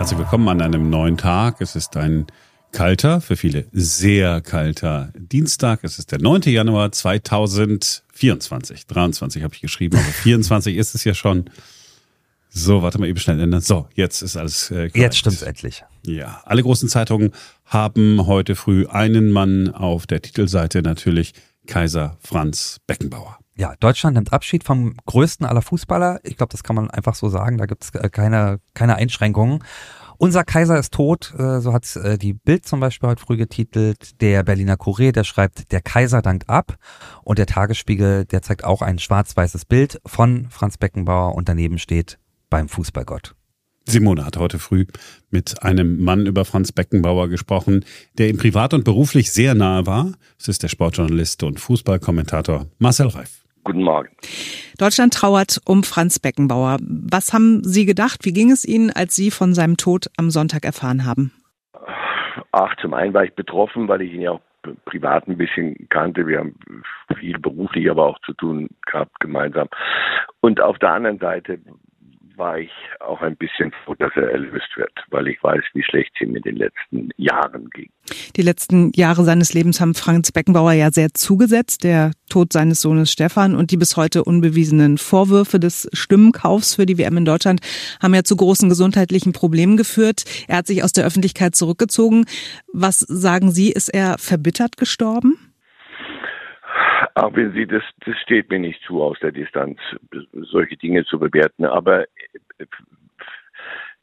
Herzlich willkommen an einem neuen Tag. Es ist ein kalter, für viele sehr kalter Dienstag. Es ist der 9. Januar 2024. 23 habe ich geschrieben, aber 24 ist es ja schon. So, warte mal eben schnell ändern. So, jetzt ist alles äh, Jetzt stimmt's endlich. Ja, alle großen Zeitungen haben heute früh einen Mann auf der Titelseite, natürlich Kaiser Franz Beckenbauer. Ja, Deutschland nimmt Abschied vom größten aller Fußballer. Ich glaube, das kann man einfach so sagen. Da gibt es äh, keine, keine Einschränkungen. Unser Kaiser ist tot, äh, so hat äh, die Bild zum Beispiel heute früh getitelt. Der Berliner Kurier, der schreibt, der Kaiser dankt ab. Und der Tagesspiegel, der zeigt auch ein schwarz-weißes Bild von Franz Beckenbauer und daneben steht beim Fußballgott. Simone hat heute früh mit einem Mann über Franz Beckenbauer gesprochen, der ihm privat und beruflich sehr nahe war. Es ist der Sportjournalist und Fußballkommentator Marcel Reif. Guten Morgen. Deutschland trauert um Franz Beckenbauer. Was haben Sie gedacht? Wie ging es Ihnen, als Sie von seinem Tod am Sonntag erfahren haben? Ach, zum einen war ich betroffen, weil ich ihn ja auch privat ein bisschen kannte. Wir haben viel beruflich aber auch zu tun gehabt gemeinsam. Und auf der anderen Seite war ich auch ein bisschen froh, dass er erlöst wird, weil ich weiß, wie schlecht es ihm in den letzten Jahren ging. Die letzten Jahre seines Lebens haben Franz Beckenbauer ja sehr zugesetzt, der Tod seines Sohnes Stefan und die bis heute unbewiesenen Vorwürfe des Stimmenkaufs für die WM in Deutschland haben ja zu großen gesundheitlichen Problemen geführt. Er hat sich aus der Öffentlichkeit zurückgezogen. Was sagen Sie, ist er verbittert gestorben? Auch wenn Sie, das, das steht mir nicht zu, aus der Distanz solche Dinge zu bewerten. Aber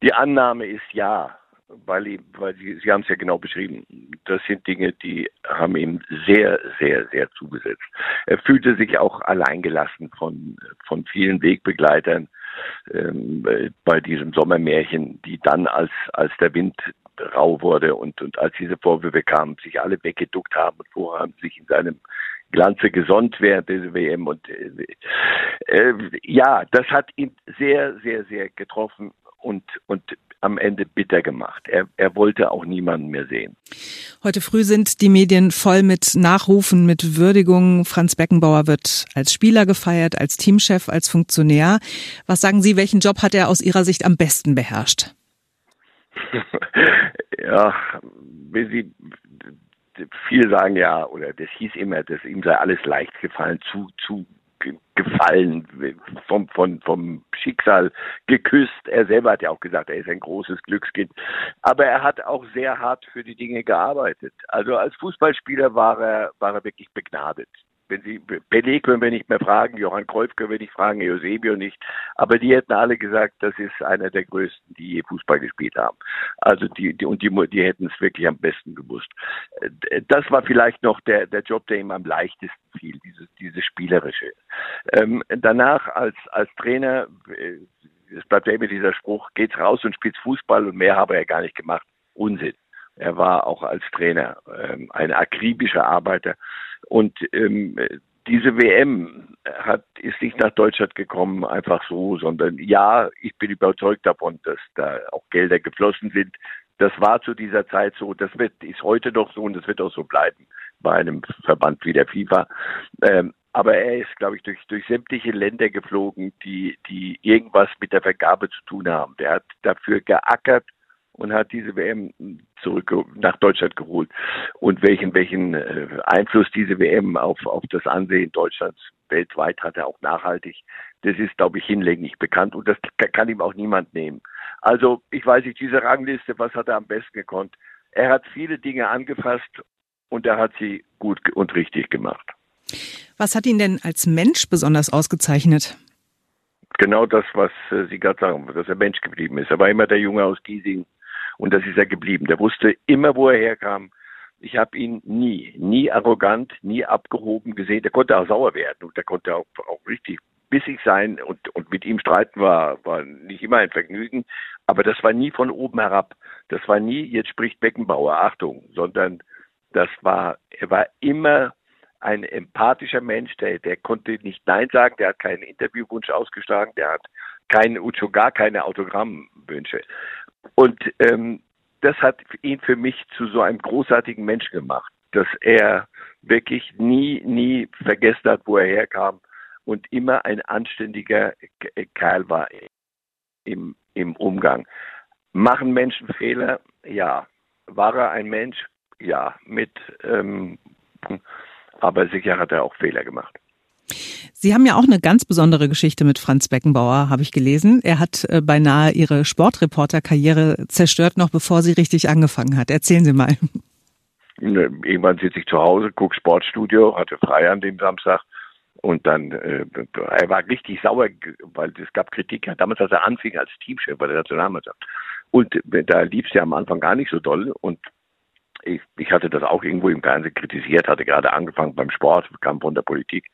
die Annahme ist ja, weil, weil Sie, Sie haben es ja genau beschrieben. Das sind Dinge, die haben ihm sehr, sehr, sehr zugesetzt. Er fühlte sich auch alleingelassen von, von vielen Wegbegleitern ähm, bei diesem Sommermärchen, die dann, als, als der Wind rau wurde und, und als diese Vorwürfe kamen, sich alle weggeduckt haben und vorher haben sich in seinem Glanze gesund während dieser WM. Und äh, äh, ja, das hat ihn sehr, sehr, sehr getroffen und, und am Ende bitter gemacht. Er, er wollte auch niemanden mehr sehen. Heute früh sind die Medien voll mit Nachrufen, mit Würdigungen. Franz Beckenbauer wird als Spieler gefeiert, als Teamchef, als Funktionär. Was sagen Sie, welchen Job hat er aus Ihrer Sicht am besten beherrscht? ja, Sie viele sagen ja, oder das hieß immer, dass ihm sei alles leicht gefallen, zu, zu gefallen, vom, vom, vom Schicksal geküsst. Er selber hat ja auch gesagt, er ist ein großes Glückskind. Aber er hat auch sehr hart für die Dinge gearbeitet. Also als Fußballspieler war er, war er wirklich begnadet wenn Sie Pelé können wir nicht mehr fragen, Johann Cruyff können wir nicht fragen, Eusebio nicht, aber die hätten alle gesagt, das ist einer der größten, die je Fußball gespielt haben. Also die, die und die, die hätten es wirklich am besten gewusst. Äh, das war vielleicht noch der der Job, der ihm am leichtesten fiel, dieses dieses spielerische. Ähm, danach als als Trainer, äh, es bleibt ja immer dieser Spruch, geht's raus und spielt Fußball und mehr habe er gar nicht gemacht. Unsinn. Er war auch als Trainer ähm, ein akribischer Arbeiter und ähm, diese WM hat, ist nicht nach Deutschland gekommen einfach so, sondern ja, ich bin überzeugt davon, dass da auch Gelder geflossen sind. Das war zu dieser Zeit so, das wird, ist heute noch so und das wird auch so bleiben bei einem Verband wie der FIFA. Ähm, aber er ist, glaube ich, durch, durch sämtliche Länder geflogen, die, die irgendwas mit der Vergabe zu tun haben. Der hat dafür geackert, und hat diese WM zurück nach Deutschland geholt. Und welchen, welchen äh, Einfluss diese WM auf, auf das Ansehen Deutschlands weltweit hat er auch nachhaltig. Das ist, glaube ich, hinlänglich bekannt und das kann ihm auch niemand nehmen. Also, ich weiß nicht, diese Rangliste, was hat er am besten gekonnt? Er hat viele Dinge angefasst und er hat sie gut und richtig gemacht. Was hat ihn denn als Mensch besonders ausgezeichnet? Genau das, was äh, Sie gerade sagen, dass er Mensch geblieben ist. Er war immer der Junge aus Giesing, und das ist er geblieben. Der wusste immer, wo er herkam. Ich habe ihn nie, nie arrogant, nie abgehoben gesehen. Der konnte auch sauer werden und der konnte auch, auch richtig bissig sein und, und mit ihm streiten war, war nicht immer ein Vergnügen. Aber das war nie von oben herab. Das war nie, jetzt spricht Beckenbauer, Achtung, sondern das war, er war immer ein empathischer Mensch, der, der konnte nicht Nein sagen, der hat keinen Interviewwunsch ausgeschlagen, der hat keinen, schon gar keine Autogrammwünsche. Und ähm, das hat ihn für mich zu so einem großartigen Menschen gemacht, dass er wirklich nie, nie vergessen hat, wo er herkam und immer ein anständiger Kerl war im, im Umgang. Machen Menschen Fehler? Ja. War er ein Mensch? Ja. Mit, ähm, aber sicher hat er auch Fehler gemacht. Sie haben ja auch eine ganz besondere Geschichte mit Franz Beckenbauer, habe ich gelesen. Er hat äh, beinahe Ihre Sportreporterkarriere zerstört, noch bevor sie richtig angefangen hat. Erzählen Sie mal. Ne, irgendwann sitze ich zu Hause, gucke Sportstudio, hatte frei an dem Samstag und dann, äh, er war richtig sauer, weil es gab Kritik, ja, damals, als er anfing als Teamchef bei der Nationalmannschaft. Und äh, da lief es ja am Anfang gar nicht so doll und ich, ich hatte das auch irgendwo im Fernsehen kritisiert, hatte gerade angefangen beim Sport, kam von der Politik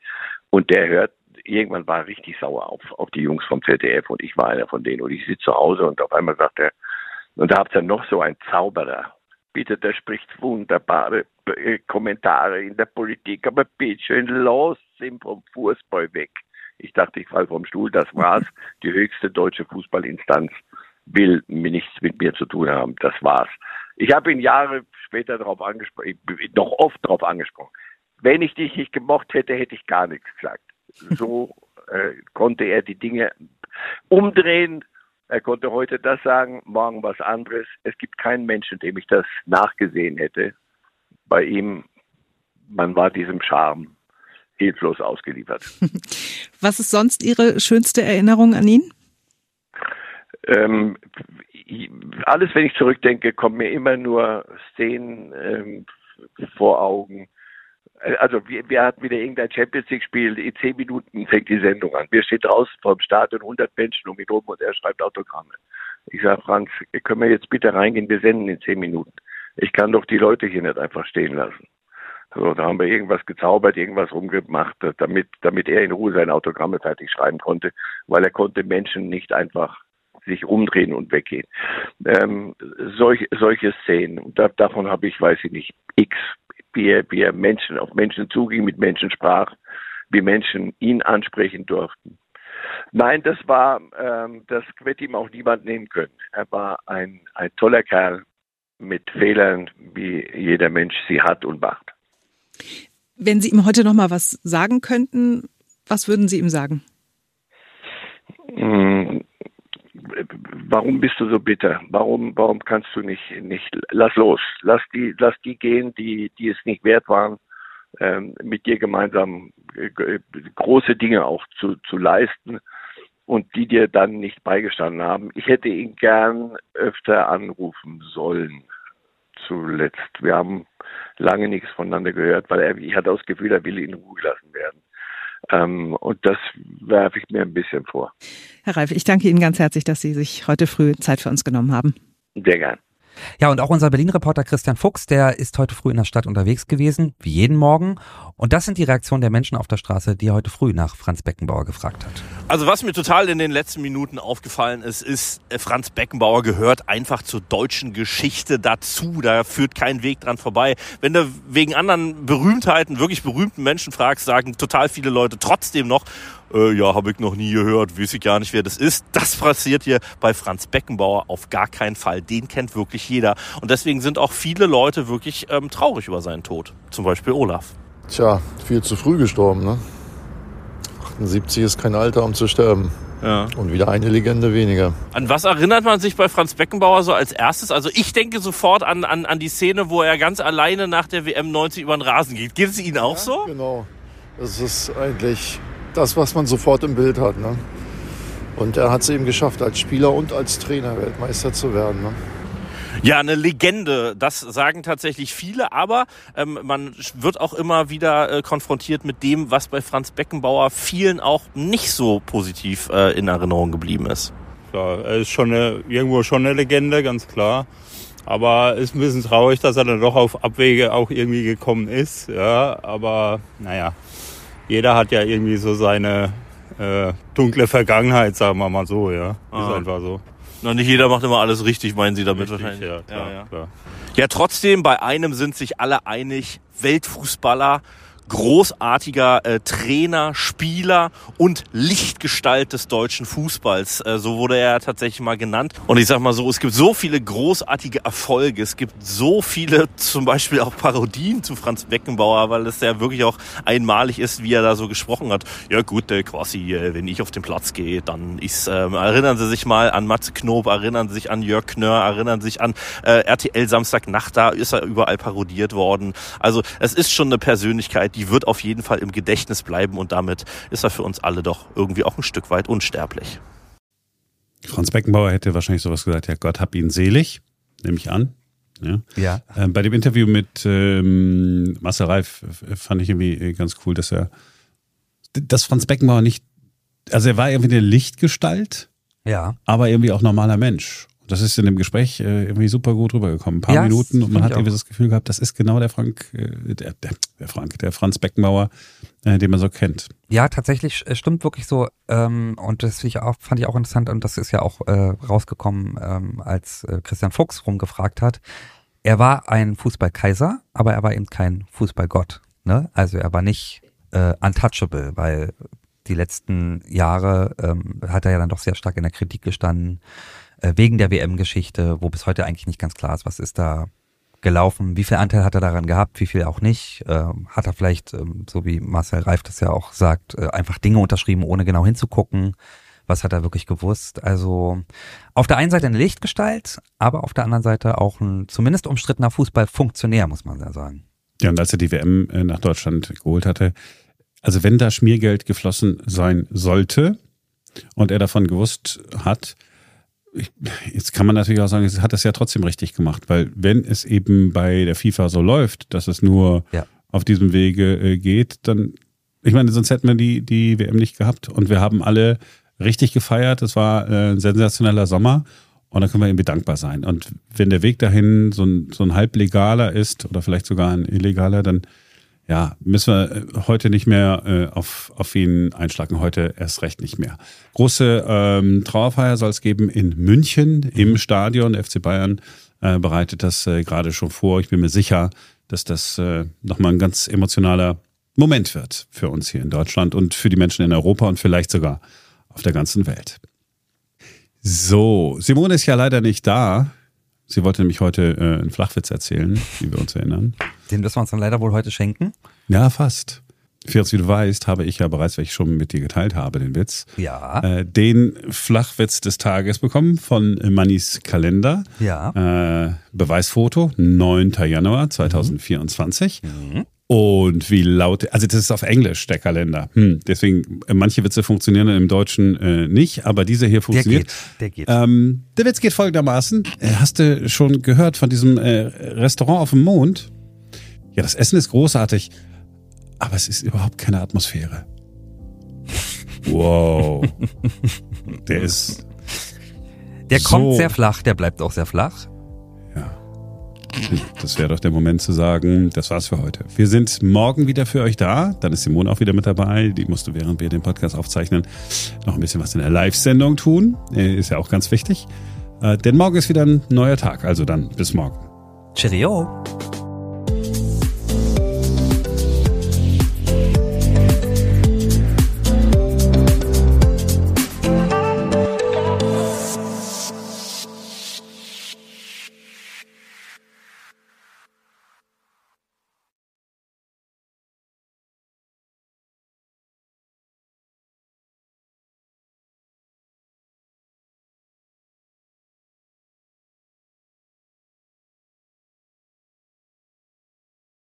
und der hört, irgendwann war er richtig sauer auf, auf die Jungs vom ZDF und ich war einer von denen und ich sitze zu Hause und auf einmal sagt er, und da habt ihr noch so ein Zauberer. Bitte, der spricht wunderbare äh, Kommentare in der Politik, aber bitte los ihn vom Fußball weg. Ich dachte, ich falle vom Stuhl, das war's. Die höchste deutsche Fußballinstanz will nichts mit mir zu tun haben. Das war's. Ich habe ihn Jahre später darauf angesprochen, noch oft darauf angesprochen. Wenn ich dich nicht gemocht hätte, hätte ich gar nichts gesagt. So äh, konnte er die Dinge umdrehen. Er konnte heute das sagen, morgen was anderes. Es gibt keinen Menschen, dem ich das nachgesehen hätte. Bei ihm, man war diesem Charme hilflos ausgeliefert. Was ist sonst Ihre schönste Erinnerung an ihn? Ähm, alles, wenn ich zurückdenke, kommen mir immer nur Szenen ähm, vor Augen, also wir, wir hatten wieder irgendein Champions League Spiel, in zehn Minuten fängt die Sendung an. Wir stehen draußen vor dem Stadion, 100 Menschen um ihn rum und er schreibt Autogramme. Ich sage, Franz, können wir jetzt bitte reingehen, wir senden in zehn Minuten. Ich kann doch die Leute hier nicht einfach stehen lassen. So, da haben wir irgendwas gezaubert, irgendwas rumgemacht, damit, damit er in Ruhe seine Autogramme fertig schreiben konnte, weil er konnte Menschen nicht einfach sich umdrehen und weggehen. Ähm, solch, solche Szenen, und da, davon habe ich, weiß ich nicht, x wie er, wie er Menschen auf Menschen zuging, mit Menschen sprach, wie Menschen ihn ansprechen durften. Nein, das war, ähm, das hätte ihm auch niemand nehmen können. Er war ein, ein toller Kerl mit Fehlern, wie jeder Mensch sie hat und macht. Wenn Sie ihm heute noch mal was sagen könnten, was würden Sie ihm sagen? Warum bist du so bitter? Warum, warum kannst du nicht, nicht, lass los, lass die, lass die gehen, die, die es nicht wert waren, ähm, mit dir gemeinsam äh, große Dinge auch zu, zu leisten und die dir dann nicht beigestanden haben. Ich hätte ihn gern öfter anrufen sollen. Zuletzt. Wir haben lange nichts voneinander gehört, weil er, ich hatte das Gefühl, er will in Ruhe gelassen werden. Ähm, und das werfe ich mir ein bisschen vor. Herr Reif, ich danke Ihnen ganz herzlich, dass Sie sich heute früh Zeit für uns genommen haben. Sehr gern. Ja, und auch unser Berlin-Reporter Christian Fuchs, der ist heute früh in der Stadt unterwegs gewesen, wie jeden Morgen. Und das sind die Reaktionen der Menschen auf der Straße, die er heute früh nach Franz Beckenbauer gefragt hat. Also was mir total in den letzten Minuten aufgefallen ist, ist, äh, Franz Beckenbauer gehört einfach zur deutschen Geschichte dazu. Da führt kein Weg dran vorbei. Wenn du wegen anderen Berühmtheiten, wirklich berühmten Menschen fragst, sagen total viele Leute trotzdem noch, äh, ja, habe ich noch nie gehört, weiß ich gar nicht, wer das ist. Das passiert hier bei Franz Beckenbauer auf gar keinen Fall. Den kennt wirklich jeder. Und deswegen sind auch viele Leute wirklich ähm, traurig über seinen Tod. Zum Beispiel Olaf. Tja, viel zu früh gestorben, ne? 78 ist kein Alter, um zu sterben. Ja. Und wieder eine Legende weniger. An was erinnert man sich bei Franz Beckenbauer so als erstes? Also ich denke sofort an, an, an die Szene, wo er ganz alleine nach der WM 90 über den Rasen geht. Geht es Ihnen auch ja, so? Genau. Das ist eigentlich das, was man sofort im Bild hat. Ne? Und er hat es eben geschafft, als Spieler und als Trainer Weltmeister zu werden. Ne? Ja, eine Legende, das sagen tatsächlich viele, aber ähm, man wird auch immer wieder äh, konfrontiert mit dem, was bei Franz Beckenbauer vielen auch nicht so positiv äh, in Erinnerung geblieben ist. Klar, er ist schon eine, irgendwo schon eine Legende, ganz klar. Aber ist ein bisschen traurig, dass er dann doch auf Abwege auch irgendwie gekommen ist. Ja, aber naja, jeder hat ja irgendwie so seine äh, dunkle Vergangenheit, sagen wir mal so, ja. Ah. Ist einfach so. Na, nicht jeder macht immer alles richtig, meinen Sie damit Richtig, wahrscheinlich? Ja, klar, ja, ja. klar. ja, trotzdem, bei einem sind sich alle einig, Weltfußballer, großartiger äh, Trainer, Spieler und Lichtgestalt des deutschen Fußballs. Äh, so wurde er tatsächlich mal genannt. Und ich sag mal so, es gibt so viele großartige Erfolge. Es gibt so viele, zum Beispiel auch Parodien zu Franz Beckenbauer, weil es ja wirklich auch einmalig ist, wie er da so gesprochen hat. Ja gut, äh, quasi, äh, wenn ich auf den Platz gehe, dann ist, äh, erinnern Sie sich mal an Matze Knob, erinnern Sie sich an Jörg Knörr, erinnern Sie sich an äh, RTL Samstagnacht, da ist er überall parodiert worden. Also es ist schon eine Persönlichkeit, die wird auf jeden Fall im Gedächtnis bleiben und damit ist er für uns alle doch irgendwie auch ein Stück weit unsterblich. Franz Beckenbauer hätte wahrscheinlich sowas gesagt, ja Gott hab ihn selig, nehme ich an. Ja. Ja. Ähm, bei dem Interview mit ähm, Marcel Reif fand ich irgendwie ganz cool, dass er, dass Franz Beckenbauer nicht, also er war irgendwie eine Lichtgestalt, Ja. aber irgendwie auch normaler Mensch. Das ist in dem Gespräch äh, irgendwie super gut rübergekommen. Ein paar Ja, Minuten und man hat irgendwie das Gefühl gehabt, das ist genau der Frank, äh, der, der, der Frank, der Franz Beckenbauer, äh, den man so kennt. Ja, tatsächlich stimmt wirklich so. Ähm, und das ich auch, fand ich auch interessant und das ist ja auch äh, rausgekommen, ähm, als äh, Christian Fuchs rumgefragt hat. Er war ein Fußballkaiser, aber er war eben kein Fußballgott. Ne? Also er war nicht äh, untouchable, weil die letzten Jahre ähm, hat er ja dann doch sehr stark in der Kritik gestanden, wegen der WM-Geschichte, wo bis heute eigentlich nicht ganz klar ist, was ist da gelaufen, wie viel Anteil hat er daran gehabt, wie viel auch nicht. Ähm, hat er vielleicht, ähm, so wie Marcel Reif das ja auch sagt, äh, einfach Dinge unterschrieben, ohne genau hinzugucken. Was hat er wirklich gewusst? Also auf der einen Seite eine Lichtgestalt, aber auf der anderen Seite auch ein zumindest umstrittener Fußballfunktionär, muss man ja sagen. Ja, und als er die WM äh, nach Deutschland geholt hatte, also wenn da Schmiergeld geflossen sein sollte und er davon gewusst hat, jetzt kann man natürlich auch sagen, es hat das ja trotzdem richtig gemacht, weil wenn es eben bei der FIFA so läuft, dass es nur Ja. auf diesem Wege äh, geht, dann, ich meine, sonst hätten wir die, die WM nicht gehabt und wir haben alle richtig gefeiert. Es war äh, ein sensationeller Sommer und da können wir irgendwie dankbar sein. Und wenn der Weg dahin so ein, so ein halblegaler ist oder vielleicht sogar ein illegaler, dann ja, müssen wir äh, heute nicht mehr äh, auf, auf ihn einschlagen, heute erst recht nicht mehr. Große ähm, Trauerfeier soll es geben in München im Stadion. Der FC Bayern äh, bereitet das äh, gerade schon vor. Ich bin mir sicher, dass das äh, nochmal ein ganz emotionaler Moment wird für uns hier in Deutschland und für die Menschen in Europa und vielleicht sogar auf der ganzen Welt. So, Simone ist ja leider nicht da. Sie wollte nämlich heute äh, einen Flachwitz erzählen, wie wir uns erinnern. Den müssen wir uns dann leider wohl heute schenken. Ja, fast. Felix, wie du weißt, habe ich ja bereits, weil ich schon mit dir geteilt habe, den Witz, Ja. äh, den Flachwitz des Tages bekommen von Mannis Kalender. Ja. Äh, Beweisfoto, 9. Januar 2024. Und wie laut, also das ist auf Englisch, der Kalender. Hm, deswegen, manche Witze funktionieren im Deutschen äh, nicht, aber dieser hier Der funktioniert. geht. Der geht. Ähm, der Witz geht folgendermaßen. Äh, hast du schon gehört von diesem äh, Restaurant auf dem Mond? Ja, das Essen ist großartig, aber es ist überhaupt keine Atmosphäre. Wow. Der ist, Der kommt so. sehr flach, der bleibt auch sehr flach. Ja. Das wäre doch der Moment zu sagen, das war's für heute. Wir sind morgen wieder für euch da. Dann ist Simone auch wieder mit dabei. Die musste, während wir den Podcast aufzeichnen, noch ein bisschen was in der Live-Sendung tun. Äh, Ist ja auch ganz wichtig. Äh, denn morgen ist wieder ein neuer Tag. Also dann bis morgen. Cheerio.